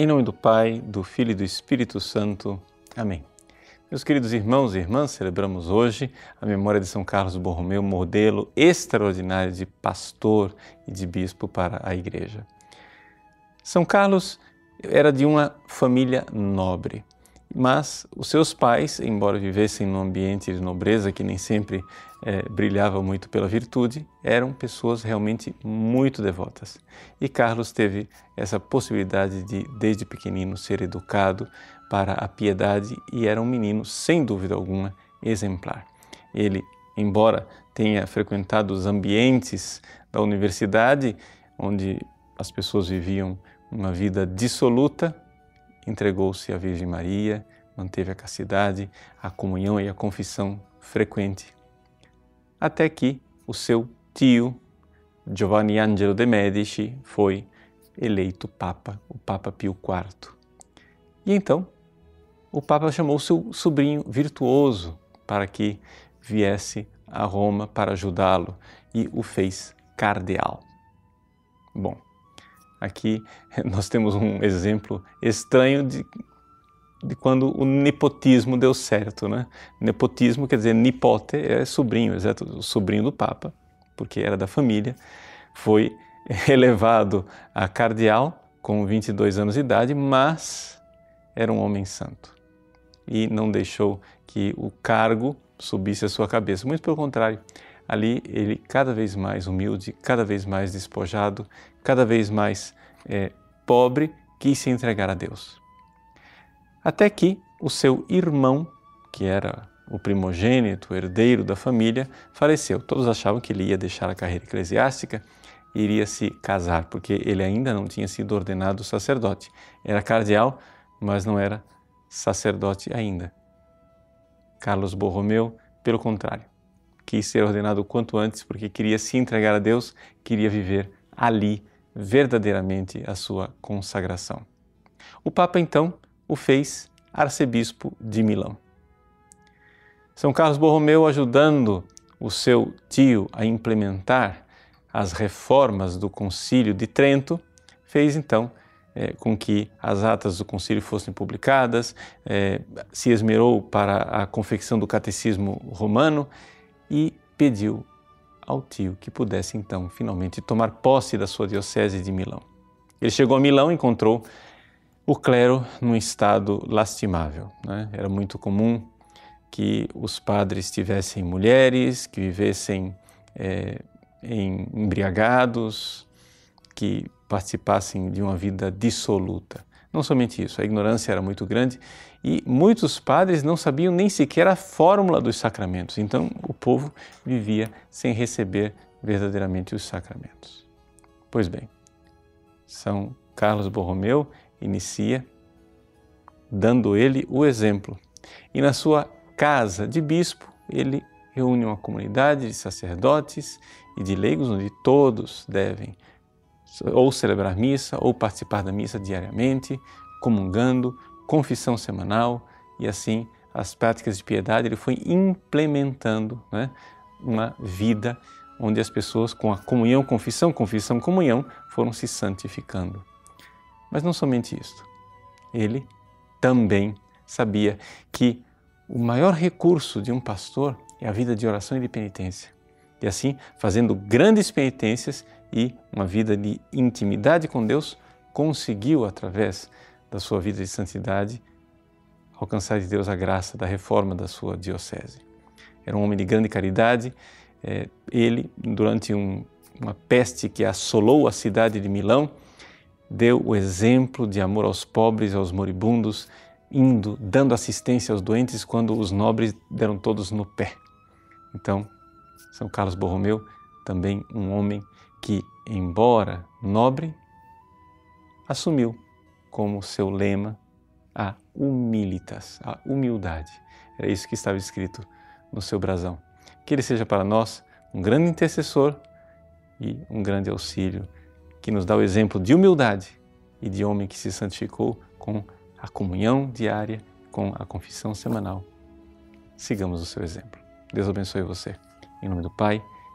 Em nome do Pai, do Filho e do Espírito Santo. Amém. Meus queridos irmãos e irmãs, celebramos hoje a memória de São Carlos Borromeu, modelo extraordinário de pastor e de bispo para a Igreja. São Carlos era de uma família nobre, mas os seus pais, embora vivessem num ambiente de nobreza que nem sempre é, brilhava muito pela virtude, eram pessoas realmente muito devotas. E Carlos teve essa possibilidade de, desde pequenino, ser educado para a piedade e era um menino, sem dúvida alguma, exemplar. Ele, embora tenha frequentado os ambientes da universidade, onde as pessoas viviam uma vida dissoluta, entregou-se à Virgem Maria, manteve a castidade, a comunhão e a confissão frequente até que o seu tio, Giovanni Angelo de Medici, foi eleito Papa, o Papa Pio IV. E então o Papa chamou seu sobrinho virtuoso para que viesse a Roma para ajudá-lo e o fez cardeal. Aqui nós temos um exemplo estranho de de quando o nepotismo deu certo, né? Nepotismo quer dizer nipote é sobrinho, exato, o sobrinho do Papa, porque era da família, foi elevado a cardeal com 22 anos de idade, mas era um homem santo e não deixou que o cargo subisse a sua cabeça. Muito pelo contrário, ali ele cada vez mais humilde, cada vez mais despojado, cada vez mais é, pobre, quis se entregar a Deus. Até que o seu irmão, que era o primogênito, o herdeiro da família, faleceu. Todos achavam que ele ia deixar a carreira eclesiástica e iria se casar, porque ele ainda não tinha sido ordenado sacerdote. Era cardeal, mas não era sacerdote ainda. Carlos Borromeu, pelo contrário, quis ser ordenado o quanto antes porque queria se entregar a Deus, queria viver ali verdadeiramente a sua consagração. O Papa então o fez arcebispo de Milão. São Carlos Borromeu ajudando o seu tio a implementar as reformas do Concílio de Trento, fez então é, com que as atas do concílio fossem publicadas, é, se esmerou para a confecção do catecismo romano e pediu ao tio que pudesse então finalmente tomar posse da sua diocese de Milão. Ele chegou a Milão, encontrou o clero num estado lastimável. Né? Era muito comum que os padres tivessem mulheres, que vivessem é, em, embriagados, que participassem de uma vida dissoluta. Não somente isso, a ignorância era muito grande e muitos padres não sabiam nem sequer a fórmula dos sacramentos. Então o povo vivia sem receber verdadeiramente os sacramentos. Pois bem, São Carlos Borromeu inicia dando ele o exemplo. E na sua casa de bispo, ele reúne uma comunidade de sacerdotes e de leigos, onde todos devem ou celebrar missa ou participar da missa diariamente, comungando, confissão semanal e assim as práticas de piedade. Ele foi implementando né, uma vida onde as pessoas, com a comunhão, confissão, confissão, comunhão, foram se santificando. Mas não somente isto. Ele também sabia que o maior recurso de um pastor é a vida de oração e de penitência. E assim, fazendo grandes penitências e uma vida de intimidade com Deus, conseguiu, através da sua vida de santidade, alcançar de Deus a graça da reforma da sua diocese. Era um homem de grande caridade. É, ele, durante um, uma peste que assolou a cidade de Milão, deu o exemplo de amor aos pobres aos moribundos, indo, dando assistência aos doentes quando os nobres deram todos no pé. Então, São Carlos Borromeu, também um homem que, embora nobre, assumiu como seu lema a humilitas, a humildade. Era isso que estava escrito no seu brasão. Que ele seja para nós um grande intercessor e um grande auxílio que nos dá o exemplo de humildade e de homem que se santificou com a comunhão diária, com a confissão semanal. Sigamos o seu exemplo. Deus abençoe você. Em nome do Pai,